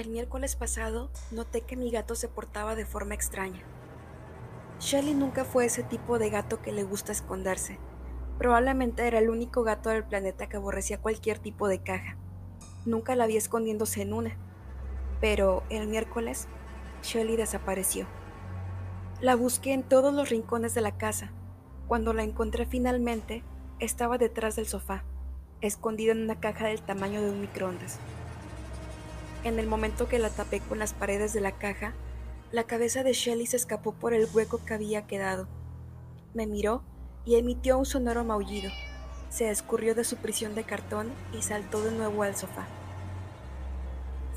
El miércoles pasado noté que mi gato se portaba de forma extraña. Shelly nunca fue ese tipo de gato que le gusta esconderse. Probablemente era el único gato del planeta que aborrecía cualquier tipo de caja. Nunca la vi escondiéndose en una. Pero el miércoles, Shelly desapareció. La busqué en todos los rincones de la casa. Cuando la encontré finalmente, estaba detrás del sofá, escondida en una caja del tamaño de un microondas. En el momento que la tapé con las paredes de la caja, la cabeza de Shelly se escapó por el hueco que había quedado. Me miró y emitió un sonoro maullido. Se escurrió de su prisión de cartón y saltó de nuevo al sofá.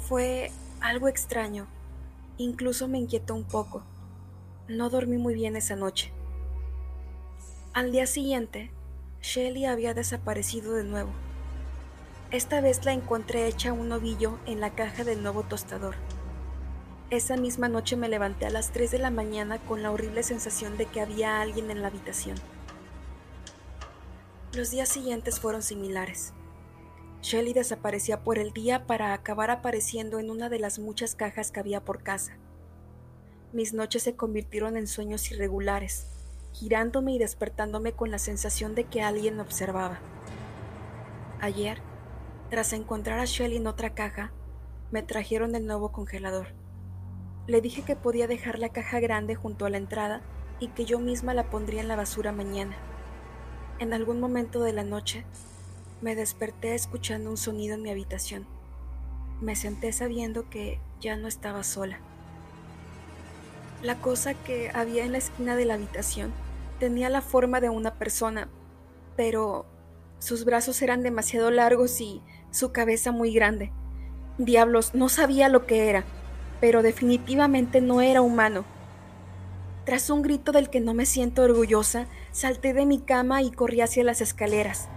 Fue algo extraño. Incluso me inquietó un poco. No dormí muy bien esa noche. Al día siguiente, Shelly había desaparecido de nuevo. Esta vez la encontré hecha un ovillo en la caja del nuevo tostador. Esa misma noche me levanté a las 3 de la mañana con la horrible sensación de que había alguien en la habitación. Los días siguientes fueron similares. Shelly desaparecía por el día para acabar apareciendo en una de las muchas cajas que había por casa. Mis noches se convirtieron en sueños irregulares, girándome y despertándome con la sensación de que alguien me observaba. Ayer, tras encontrar a Shelly en otra caja, me trajeron el nuevo congelador. Le dije que podía dejar la caja grande junto a la entrada y que yo misma la pondría en la basura mañana. En algún momento de la noche, me desperté escuchando un sonido en mi habitación. Me senté sabiendo que ya no estaba sola. La cosa que había en la esquina de la habitación tenía la forma de una persona, pero sus brazos eran demasiado largos y su cabeza muy grande. Diablos, no sabía lo que era pero definitivamente no era humano. Tras un grito del que no me siento orgullosa, salté de mi cama y corrí hacia las escaleras.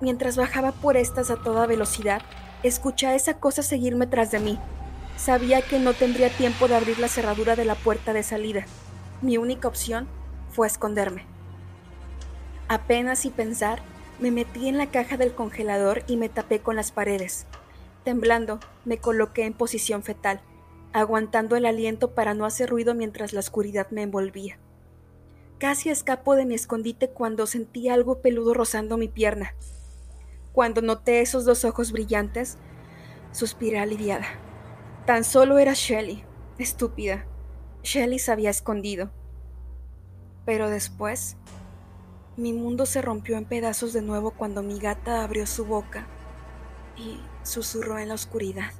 Mientras bajaba por estas a toda velocidad, escuché a esa cosa seguirme tras de mí. Sabía que no tendría tiempo de abrir la cerradura de la puerta de salida. Mi única opción fue esconderme. Apenas y pensar, me metí en la caja del congelador y me tapé con las paredes. Temblando, me coloqué en posición fetal aguantando el aliento para no hacer ruido mientras la oscuridad me envolvía. Casi escapo de mi escondite cuando sentí algo peludo rozando mi pierna. Cuando noté esos dos ojos brillantes, suspiré aliviada. Tan solo era Shelly, estúpida. Shelly se había escondido. Pero después, mi mundo se rompió en pedazos de nuevo cuando mi gata abrió su boca y susurró en la oscuridad.